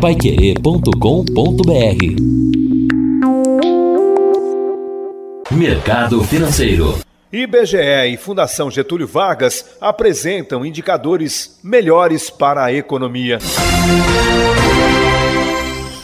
paiquerê.com.br Mercado Financeiro IBGE e Fundação Getúlio Vargas apresentam indicadores melhores para a economia.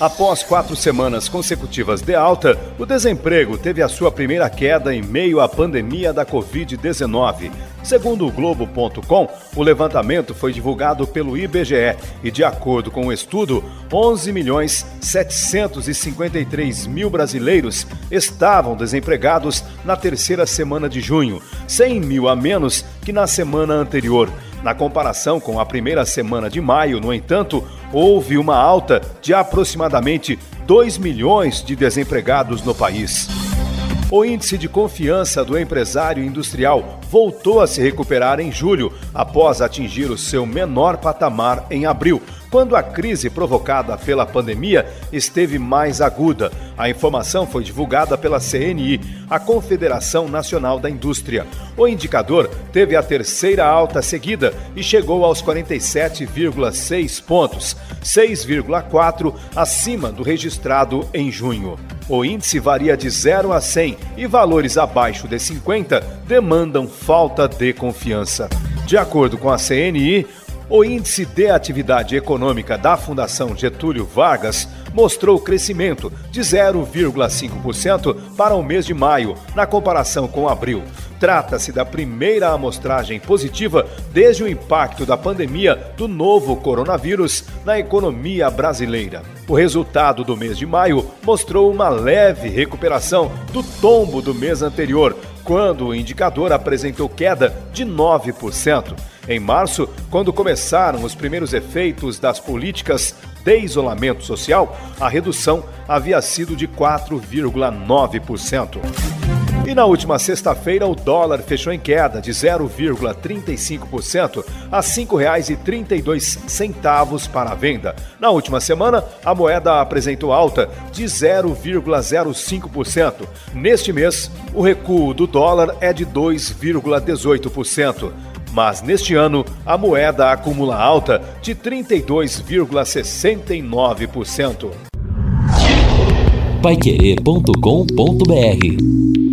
Após quatro semanas consecutivas de alta, o desemprego teve a sua primeira queda em meio à pandemia da Covid-19. Segundo o Globo.com, o levantamento foi divulgado pelo IBGE e, de acordo com o estudo, 11 milhões 753 mil brasileiros estavam desempregados na terceira semana de junho, 100 mil a menos que na semana anterior. Na comparação com a primeira semana de maio, no entanto, houve uma alta de aproximadamente 2 milhões de desempregados no país. O índice de confiança do empresário industrial voltou a se recuperar em julho, após atingir o seu menor patamar em abril, quando a crise provocada pela pandemia esteve mais aguda. A informação foi divulgada pela CNI, a Confederação Nacional da Indústria. O indicador teve a terceira alta seguida e chegou aos 47,6 pontos, 6,4 acima do registrado em junho. O índice varia de 0 a 100 e valores abaixo de 50 demandam falta de confiança. De acordo com a CNI, o índice de atividade econômica da Fundação Getúlio Vargas mostrou crescimento de 0,5% para o mês de maio, na comparação com abril. Trata-se da primeira amostragem positiva desde o impacto da pandemia do novo coronavírus na economia brasileira. O resultado do mês de maio mostrou uma leve recuperação do tombo do mês anterior, quando o indicador apresentou queda de 9%. Em março, quando começaram os primeiros efeitos das políticas de isolamento social, a redução havia sido de 4,9%. E na última sexta-feira, o dólar fechou em queda de 0,35% a R$ 5,32 para a venda. Na última semana, a moeda apresentou alta de 0,05%. Neste mês, o recuo do dólar é de 2,18% mas neste ano a moeda acumula alta de 32,69%. Paiquerê.com.br